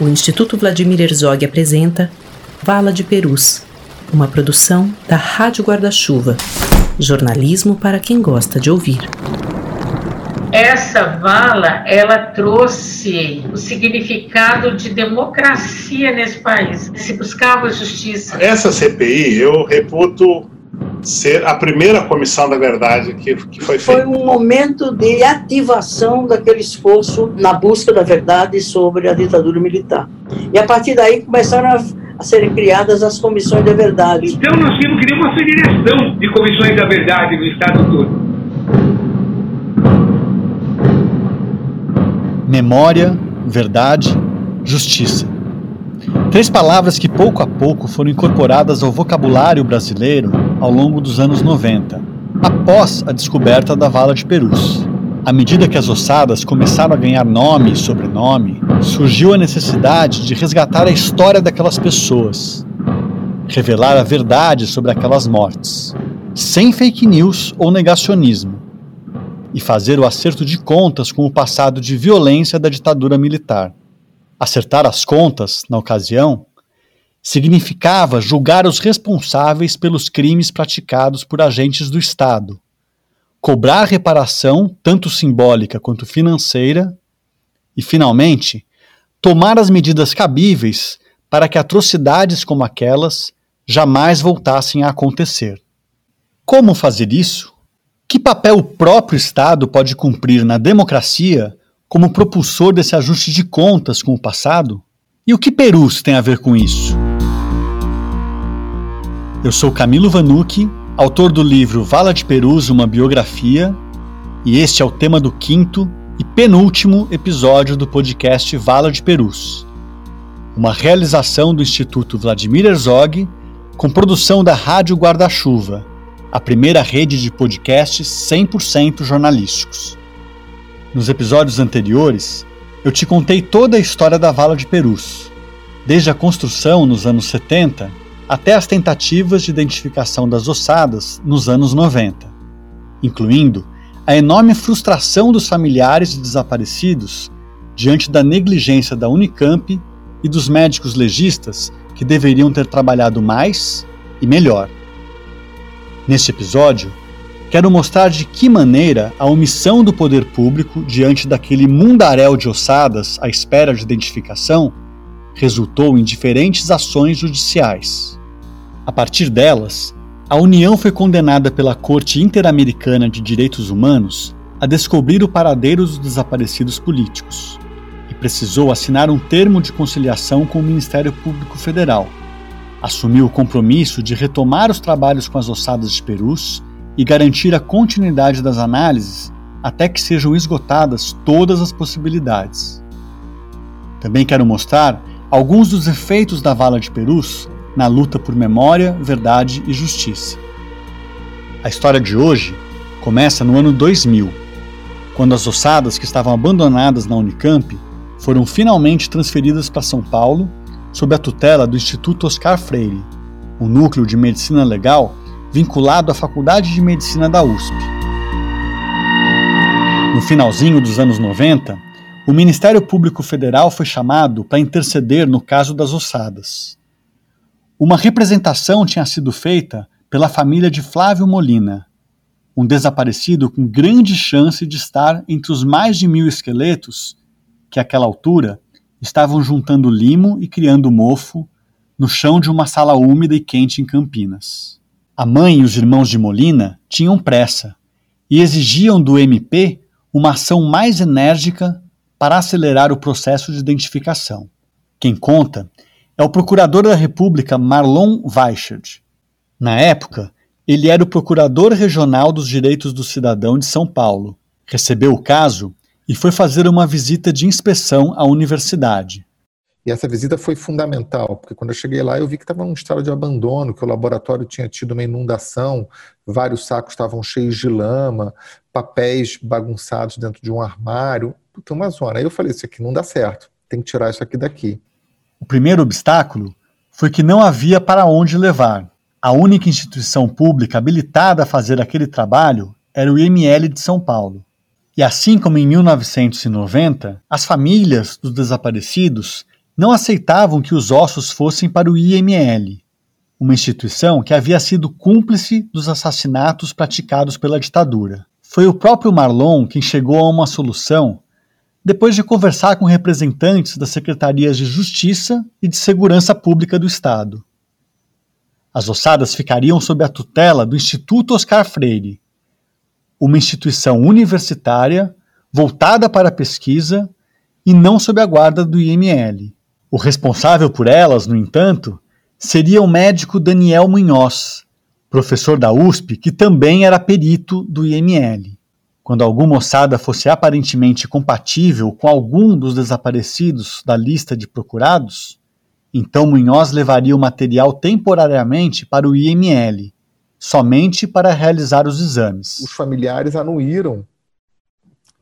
o Instituto Vladimir Herzog apresenta Vala de Perus, uma produção da Rádio Guarda-Chuva. Jornalismo para quem gosta de ouvir. Essa vala, ela trouxe o significado de democracia nesse país. Se buscava justiça. Essa CPI, eu reputo ser a primeira comissão da verdade que, que foi feita. Foi um momento de ativação daquele esforço na busca da verdade sobre a ditadura militar. E a partir daí começaram a, a serem criadas as comissões da verdade. Então nós temos que uma federação de comissões da verdade no Estado todo. Memória, verdade, justiça. Três palavras que pouco a pouco foram incorporadas ao vocabulário brasileiro ao longo dos anos 90, após a descoberta da vala de Perus. À medida que as ossadas começaram a ganhar nome e sobrenome, surgiu a necessidade de resgatar a história daquelas pessoas, revelar a verdade sobre aquelas mortes, sem fake news ou negacionismo, e fazer o acerto de contas com o passado de violência da ditadura militar. Acertar as contas, na ocasião, significava julgar os responsáveis pelos crimes praticados por agentes do Estado, cobrar reparação, tanto simbólica quanto financeira, e, finalmente, tomar as medidas cabíveis para que atrocidades como aquelas jamais voltassem a acontecer. Como fazer isso? Que papel o próprio Estado pode cumprir na democracia como propulsor desse ajuste de contas com o passado? E o que Perus tem a ver com isso? Eu sou Camilo Vanucci, autor do livro Vala de Perus, uma biografia, e este é o tema do quinto e penúltimo episódio do podcast Vala de Perus, uma realização do Instituto Vladimir Herzog, com produção da Rádio Guarda-Chuva, a primeira rede de podcasts 100% jornalísticos. Nos episódios anteriores, eu te contei toda a história da Vala de Perus, desde a construção nos anos 70 até as tentativas de identificação das ossadas nos anos 90, incluindo a enorme frustração dos familiares de desaparecidos diante da negligência da Unicamp e dos médicos legistas que deveriam ter trabalhado mais e melhor. Neste episódio, quero mostrar de que maneira a omissão do poder público diante daquele mundaréu de ossadas à espera de identificação resultou em diferentes ações judiciais. A partir delas, a União foi condenada pela Corte Interamericana de Direitos Humanos a descobrir o paradeiro dos desaparecidos políticos e precisou assinar um termo de conciliação com o Ministério Público Federal. Assumiu o compromisso de retomar os trabalhos com as ossadas de Perus e garantir a continuidade das análises até que sejam esgotadas todas as possibilidades. Também quero mostrar alguns dos efeitos da vala de Perus na luta por memória, verdade e justiça. A história de hoje começa no ano 2000, quando as ossadas que estavam abandonadas na Unicamp foram finalmente transferidas para São Paulo sob a tutela do Instituto Oscar Freire, um núcleo de medicina legal vinculado à Faculdade de Medicina da USP. No finalzinho dos anos 90, o Ministério Público Federal foi chamado para interceder no caso das ossadas. Uma representação tinha sido feita pela família de Flávio Molina, um desaparecido com grande chance de estar entre os mais de mil esqueletos que, àquela altura, estavam juntando limo e criando mofo no chão de uma sala úmida e quente em Campinas. A mãe e os irmãos de Molina tinham pressa e exigiam do MP uma ação mais enérgica para acelerar o processo de identificação. Quem conta é o procurador da República Marlon Weichert. Na época, ele era o procurador regional dos direitos do cidadão de São Paulo. Recebeu o caso e foi fazer uma visita de inspeção à universidade. E essa visita foi fundamental, porque quando eu cheguei lá eu vi que estava um estado de abandono, que o laboratório tinha tido uma inundação, vários sacos estavam cheios de lama, papéis bagunçados dentro de um armário, puta, uma zona. Aí eu falei, isso aqui não dá certo, tem que tirar isso aqui daqui. O primeiro obstáculo foi que não havia para onde levar. A única instituição pública habilitada a fazer aquele trabalho era o IML de São Paulo. E assim como em 1990, as famílias dos desaparecidos não aceitavam que os ossos fossem para o IML, uma instituição que havia sido cúmplice dos assassinatos praticados pela ditadura. Foi o próprio Marlon quem chegou a uma solução depois de conversar com representantes das secretarias de Justiça e de Segurança Pública do Estado. As ossadas ficariam sob a tutela do Instituto Oscar Freire, uma instituição universitária voltada para a pesquisa e não sob a guarda do IML. O responsável por elas, no entanto, seria o médico Daniel Munhoz, professor da USP que também era perito do IML. Quando alguma ossada fosse aparentemente compatível com algum dos desaparecidos da lista de procurados, então Munhoz levaria o material temporariamente para o IML, somente para realizar os exames. Os familiares anuíram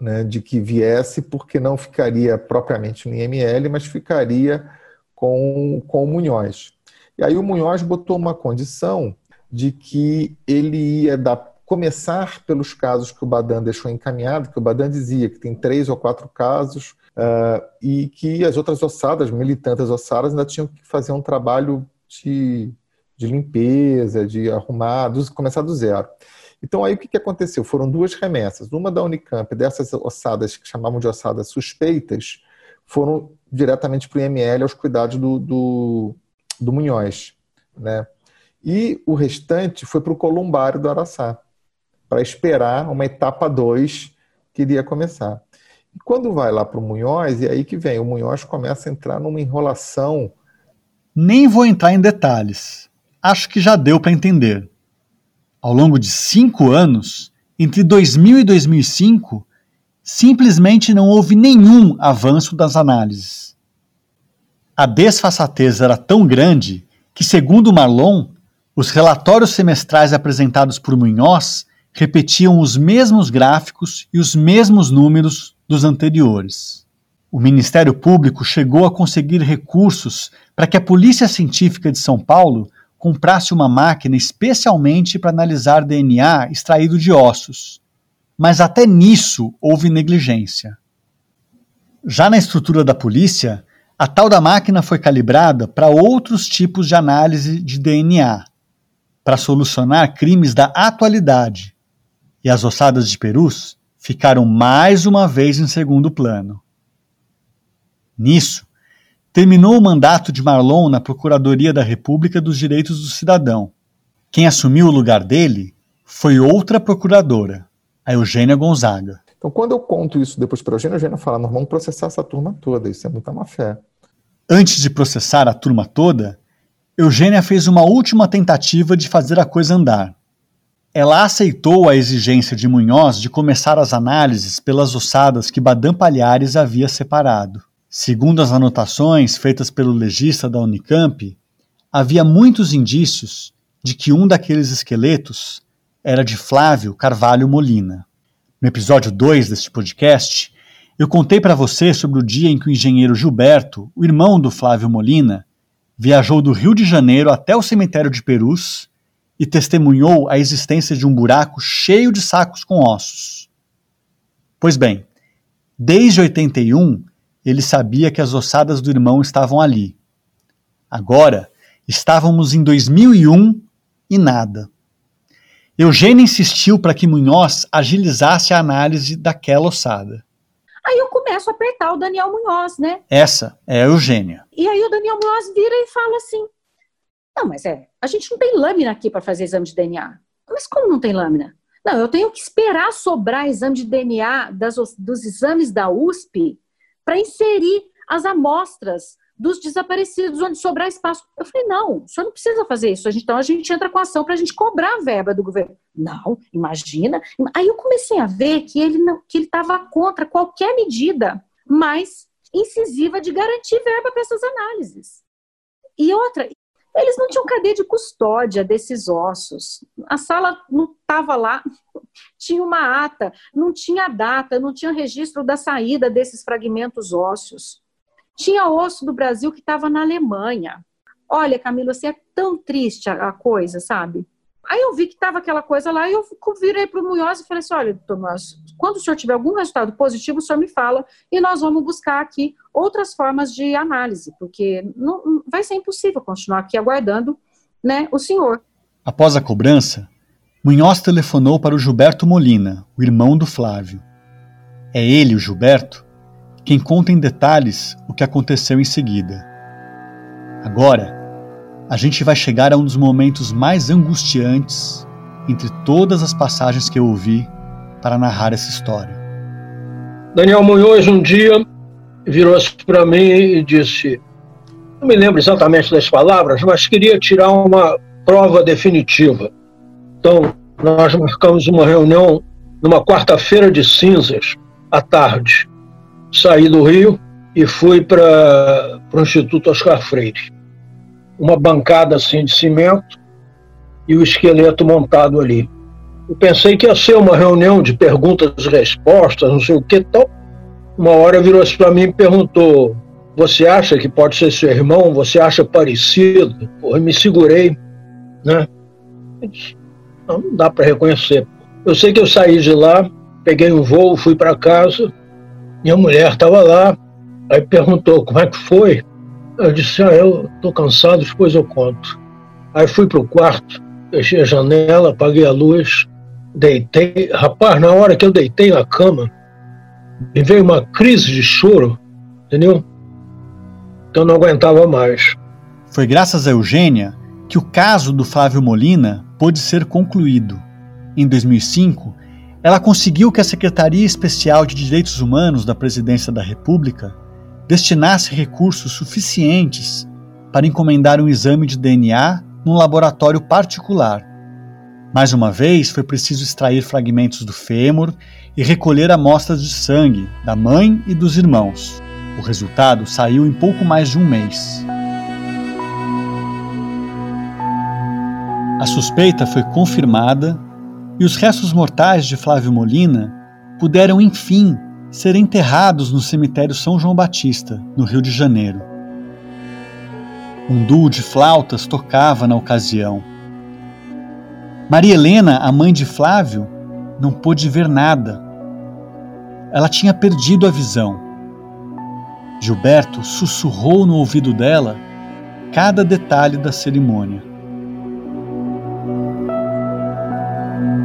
né, de que viesse, porque não ficaria propriamente no IML, mas ficaria com, com o Munhoz. E aí o Munhoz botou uma condição de que ele ia dar começar pelos casos que o Badan deixou encaminhado, que o Badan dizia que tem três ou quatro casos uh, e que as outras ossadas, militantes ossadas, ainda tinham que fazer um trabalho de, de limpeza, de arrumar, começar do zero. Então, aí o que, que aconteceu? Foram duas remessas. Uma da Unicamp, dessas ossadas que chamavam de ossadas suspeitas, foram diretamente para o IML aos cuidados do, do, do Munhoz. Né? E o restante foi para o Columbário do Araçá para esperar uma etapa 2 que iria começar. E quando vai lá para o Munhoz, e aí que vem, o Munhoz começa a entrar numa enrolação. Nem vou entrar em detalhes. Acho que já deu para entender. Ao longo de cinco anos, entre 2000 e 2005, simplesmente não houve nenhum avanço das análises. A desfaçatez era tão grande que, segundo Marlon, os relatórios semestrais apresentados por Munhoz repetiam os mesmos gráficos e os mesmos números dos anteriores. O Ministério Público chegou a conseguir recursos para que a Polícia Científica de São Paulo comprasse uma máquina especialmente para analisar DNA extraído de ossos. Mas até nisso houve negligência. Já na estrutura da polícia, a tal da máquina foi calibrada para outros tipos de análise de DNA, para solucionar crimes da atualidade, e as ossadas de perus ficaram mais uma vez em segundo plano. Nisso, terminou o mandato de Marlon na Procuradoria da República dos Direitos do Cidadão. Quem assumiu o lugar dele foi outra procuradora, a Eugênia Gonzaga. Então, quando eu conto isso depois para a Eugênia, a Eugênia fala: nós vamos processar essa turma toda, isso é muita má fé. Antes de processar a turma toda, Eugênia fez uma última tentativa de fazer a coisa andar. Ela aceitou a exigência de Munhoz de começar as análises pelas ossadas que Badam Palhares havia separado. Segundo as anotações feitas pelo legista da Unicamp, havia muitos indícios de que um daqueles esqueletos era de Flávio Carvalho Molina. No episódio 2 deste podcast, eu contei para você sobre o dia em que o engenheiro Gilberto, o irmão do Flávio Molina, viajou do Rio de Janeiro até o cemitério de Perus e testemunhou a existência de um buraco cheio de sacos com ossos. Pois bem, desde 81 ele sabia que as ossadas do irmão estavam ali. Agora estávamos em 2001 e nada. Eugênia insistiu para que Munhoz agilizasse a análise daquela ossada. Aí eu começo a apertar o Daniel Munhoz, né? Essa é a Eugênia. E aí o Daniel Munhoz vira e fala assim: não, mas é, a gente não tem lâmina aqui para fazer exame de DNA. Mas como não tem lâmina? Não, eu tenho que esperar sobrar exame de DNA das, dos exames da USP para inserir as amostras dos desaparecidos, onde sobrar espaço. Eu falei, não, o senhor não precisa fazer isso. Então a gente entra com ação para a gente cobrar a verba do governo. Não, imagina. Aí eu comecei a ver que ele estava contra qualquer medida mais incisiva de garantir verba para essas análises. E outra, eles não tinham cadeia de custódia desses ossos. A sala não estava lá, tinha uma ata, não tinha data, não tinha registro da saída desses fragmentos ósseos. Tinha osso do Brasil que estava na Alemanha. Olha, Camila, você é tão triste a coisa, sabe? Aí eu vi que estava aquela coisa lá e eu virei para o Munhoz e falei assim: olha, Tomás, quando o senhor tiver algum resultado positivo, o senhor me fala e nós vamos buscar aqui outras formas de análise, porque não, vai ser impossível continuar aqui aguardando né, o senhor. Após a cobrança, Munhoz telefonou para o Gilberto Molina, o irmão do Flávio. É ele, o Gilberto, quem conta em detalhes o que aconteceu em seguida. Agora, a gente vai chegar a um dos momentos mais angustiantes entre todas as passagens que eu ouvi para narrar essa história. Daniel Munhoz um dia virou-se para mim e disse: Não me lembro exatamente das palavras, mas queria tirar uma prova definitiva. Então, nós marcamos uma reunião numa quarta-feira de cinzas, à tarde. Saí do Rio e fui para o Instituto Oscar Freire uma bancada assim de cimento e o esqueleto montado ali. Eu pensei que ia ser uma reunião de perguntas e respostas, não sei o que tal. Uma hora virou-se para mim e perguntou: Você acha que pode ser seu irmão? Você acha parecido? Porra, eu me segurei, né? Não, não dá para reconhecer. Eu sei que eu saí de lá, peguei um voo, fui para casa, minha mulher estava lá, aí perguntou como é que foi. Eu disse, ah, eu tô cansado, depois eu conto. Aí fui pro quarto, fechei a janela, apaguei a luz, deitei. Rapaz, na hora que eu deitei na cama, me veio uma crise de choro, entendeu? Que eu não aguentava mais. Foi graças a Eugênia que o caso do Flávio Molina pôde ser concluído. Em 2005, ela conseguiu que a Secretaria Especial de Direitos Humanos da Presidência da República destinasse recursos suficientes para encomendar um exame de DNA num laboratório particular. Mais uma vez, foi preciso extrair fragmentos do fêmur e recolher amostras de sangue da mãe e dos irmãos. O resultado saiu em pouco mais de um mês. A suspeita foi confirmada e os restos mortais de Flávio Molina puderam, enfim, ser enterrados no cemitério São João Batista, no Rio de Janeiro. Um duo de flautas tocava na ocasião. Maria Helena, a mãe de Flávio, não pôde ver nada. Ela tinha perdido a visão. Gilberto sussurrou no ouvido dela cada detalhe da cerimônia.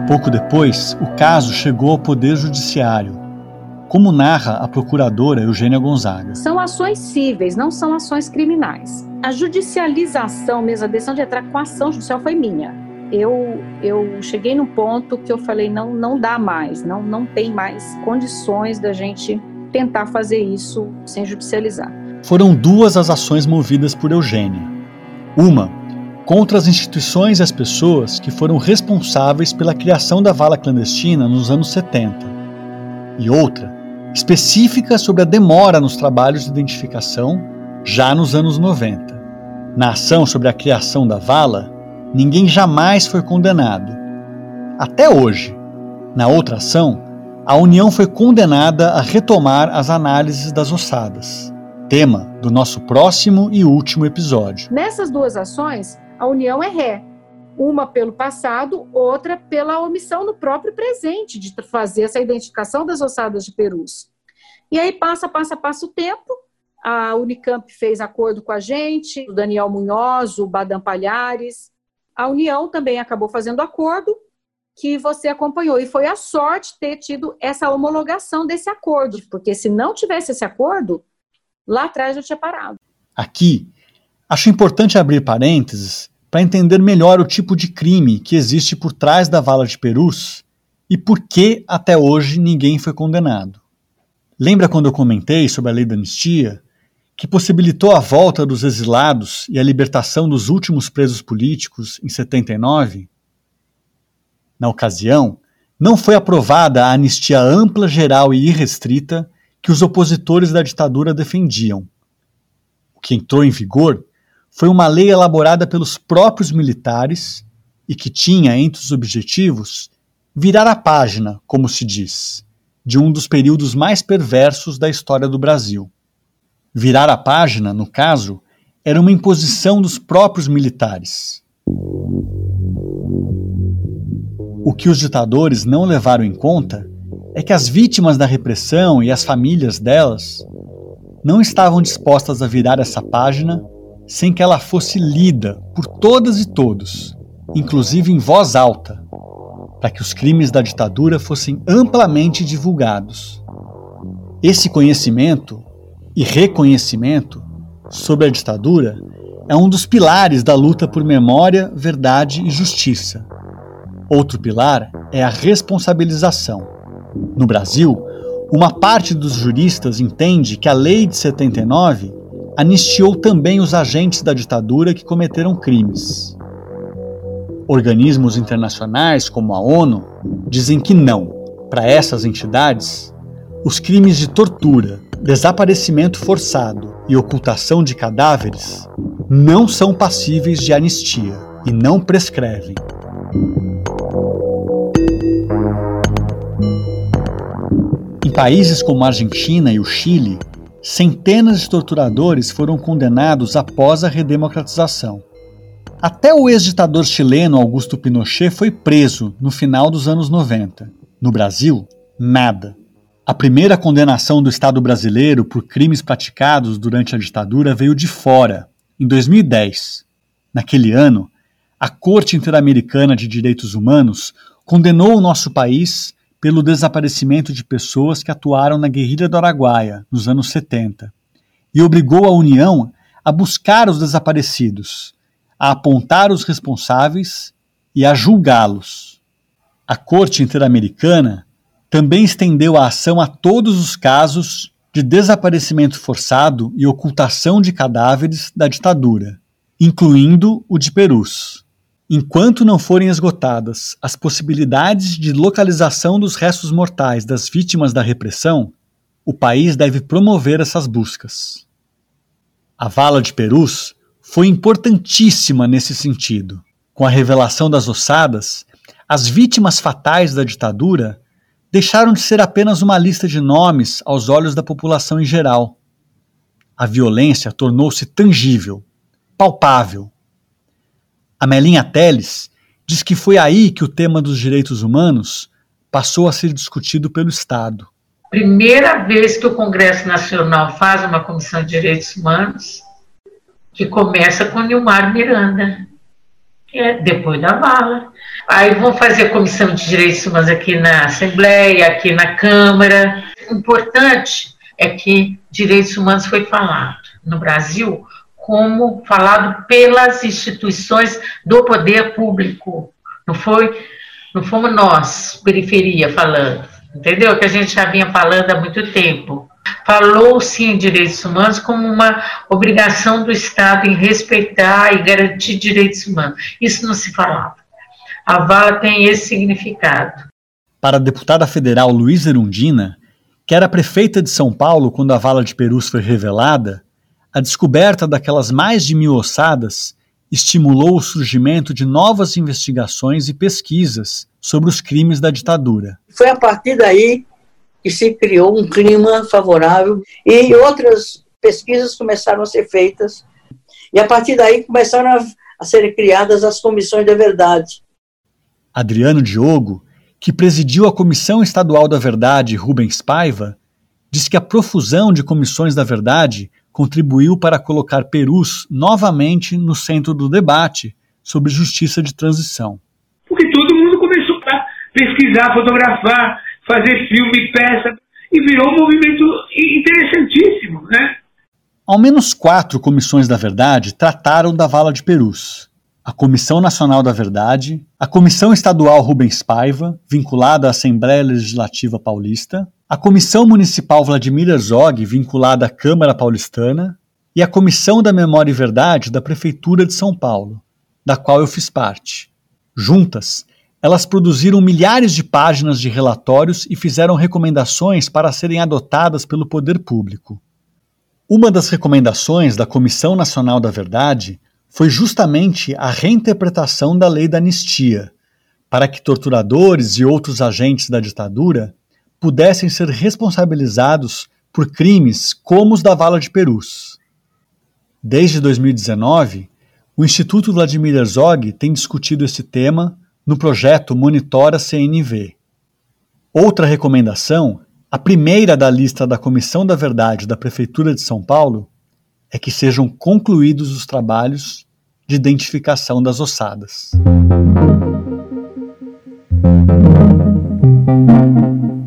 Pouco depois, o caso chegou ao Poder Judiciário como narra a procuradora Eugênia Gonzaga. São ações cíveis, não são ações criminais. A judicialização, mesmo a decisão de entrar com a ação judicial foi minha. Eu, eu cheguei no ponto que eu falei, não, não dá mais, não, não tem mais condições da gente tentar fazer isso sem judicializar. Foram duas as ações movidas por Eugênia. Uma, contra as instituições e as pessoas que foram responsáveis pela criação da vala clandestina nos anos 70. E outra, específica sobre a demora nos trabalhos de identificação já nos anos 90. Na ação sobre a criação da vala, ninguém jamais foi condenado. Até hoje. Na outra ação, a União foi condenada a retomar as análises das ossadas, tema do nosso próximo e último episódio. Nessas duas ações, a União é ré, uma pelo passado, outra pela omissão no próprio presente de fazer essa identificação das ossadas de perus. E aí passa, passa, passa o tempo, a Unicamp fez acordo com a gente, o Daniel Munhoz, o Badam Palhares, a União também acabou fazendo acordo que você acompanhou. E foi a sorte ter tido essa homologação desse acordo, porque se não tivesse esse acordo, lá atrás eu tinha parado. Aqui, acho importante abrir parênteses para entender melhor o tipo de crime que existe por trás da vala de Perus e por que até hoje ninguém foi condenado. Lembra quando eu comentei sobre a lei da anistia, que possibilitou a volta dos exilados e a libertação dos últimos presos políticos em 79? Na ocasião, não foi aprovada a anistia ampla, geral e irrestrita que os opositores da ditadura defendiam. O que entrou em vigor foi uma lei elaborada pelos próprios militares e que tinha entre os objetivos virar a página, como se diz, de um dos períodos mais perversos da história do Brasil. Virar a página, no caso, era uma imposição dos próprios militares. O que os ditadores não levaram em conta é que as vítimas da repressão e as famílias delas não estavam dispostas a virar essa página sem que ela fosse lida por todas e todos, inclusive em voz alta, para que os crimes da ditadura fossem amplamente divulgados. Esse conhecimento e reconhecimento sobre a ditadura é um dos pilares da luta por memória, verdade e justiça. Outro pilar é a responsabilização. No Brasil, uma parte dos juristas entende que a Lei de 79 anistiou também os agentes da ditadura que cometeram crimes. Organismos internacionais, como a ONU, dizem que não. Para essas entidades, os crimes de tortura, desaparecimento forçado e ocultação de cadáveres não são passíveis de anistia e não prescrevem. Em países como a Argentina e o Chile, centenas de torturadores foram condenados após a redemocratização. Até o ex-ditador chileno Augusto Pinochet foi preso no final dos anos 90. No Brasil, nada. A primeira condenação do Estado brasileiro por crimes praticados durante a ditadura veio de fora, em 2010. Naquele ano, a Corte Interamericana de Direitos Humanos condenou o nosso país pelo desaparecimento de pessoas que atuaram na guerrilha do Araguaia, nos anos 70, e obrigou a União a buscar os desaparecidos, a apontar os responsáveis e a julgá-los. A Corte Interamericana também estendeu a ação a todos os casos de desaparecimento forçado e ocultação de cadáveres da ditadura, incluindo o de Perus. Enquanto não forem esgotadas as possibilidades de localização dos restos mortais das vítimas da repressão, o país deve promover essas buscas. A vala de Perus foi importantíssima nesse sentido. Com a revelação das ossadas, as vítimas fatais da ditadura deixaram de ser apenas uma lista de nomes aos olhos da população em geral. A violência tornou-se tangível, palpável, a Melinha Teles diz que foi aí que o tema dos direitos humanos passou a ser discutido pelo Estado. Primeira vez que o Congresso Nacional faz uma comissão de direitos humanos, que começa com Nilmar Miranda, que é depois da bala. Aí vão fazer comissão de direitos humanos aqui na Assembleia, aqui na Câmara. O importante é que direitos humanos foi falado no Brasil como falado pelas instituições do poder público. Não foi, não fomos nós, periferia, falando. Entendeu? Que a gente já vinha falando há muito tempo. Falou-se em direitos humanos como uma obrigação do Estado em respeitar e garantir direitos humanos. Isso não se falava. A vala tem esse significado. Para a deputada federal Luísa Erundina, que era prefeita de São Paulo quando a vala de Perus foi revelada, a descoberta daquelas mais de mil ossadas estimulou o surgimento de novas investigações e pesquisas sobre os crimes da ditadura. Foi a partir daí que se criou um clima favorável e outras pesquisas começaram a ser feitas. E a partir daí começaram a, a serem criadas as comissões da verdade. Adriano Diogo, que presidiu a Comissão Estadual da Verdade Rubens Paiva, diz que a profusão de comissões da verdade contribuiu para colocar Perus novamente no centro do debate sobre justiça de transição. Porque todo mundo começou a pesquisar, fotografar, fazer filme, peça, e virou um movimento interessantíssimo, né? Ao menos quatro comissões da verdade trataram da vala de Perus. A Comissão Nacional da Verdade, a Comissão Estadual Rubens Paiva, vinculada à Assembleia Legislativa Paulista, a Comissão Municipal Vladimir Herzog, vinculada à Câmara Paulistana, e a Comissão da Memória e Verdade da Prefeitura de São Paulo, da qual eu fiz parte. Juntas, elas produziram milhares de páginas de relatórios e fizeram recomendações para serem adotadas pelo poder público. Uma das recomendações da Comissão Nacional da Verdade foi justamente a reinterpretação da lei da anistia, para que torturadores e outros agentes da ditadura pudessem ser responsabilizados por crimes como os da Vala de Perus. Desde 2019, o Instituto Vladimir Herzog tem discutido esse tema no projeto Monitora CNV. Outra recomendação, a primeira da lista da Comissão da Verdade da Prefeitura de São Paulo, é que sejam concluídos os trabalhos de identificação das ossadas.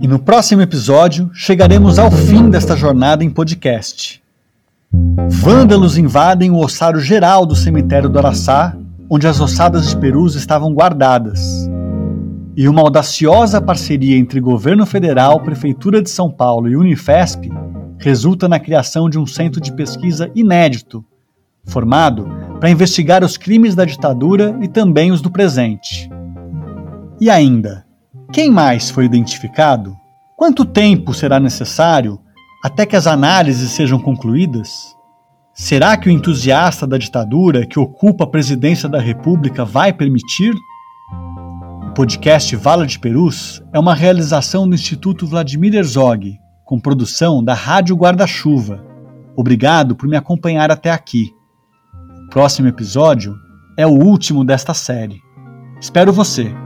E no próximo episódio chegaremos ao fim desta jornada em podcast. Vândalos invadem o ossário geral do cemitério do Araçá, onde as ossadas de perus estavam guardadas. E uma audaciosa parceria entre governo federal, Prefeitura de São Paulo e Unifesp resulta na criação de um centro de pesquisa inédito, formado para investigar os crimes da ditadura e também os do presente. E ainda, quem mais foi identificado? Quanto tempo será necessário até que as análises sejam concluídas? Será que o entusiasta da ditadura que ocupa a presidência da República vai permitir? O podcast Vala de Perus é uma realização do Instituto Vladimir Herzog, com produção da Rádio Guarda-Chuva. Obrigado por me acompanhar até aqui. O próximo episódio é o último desta série. Espero você!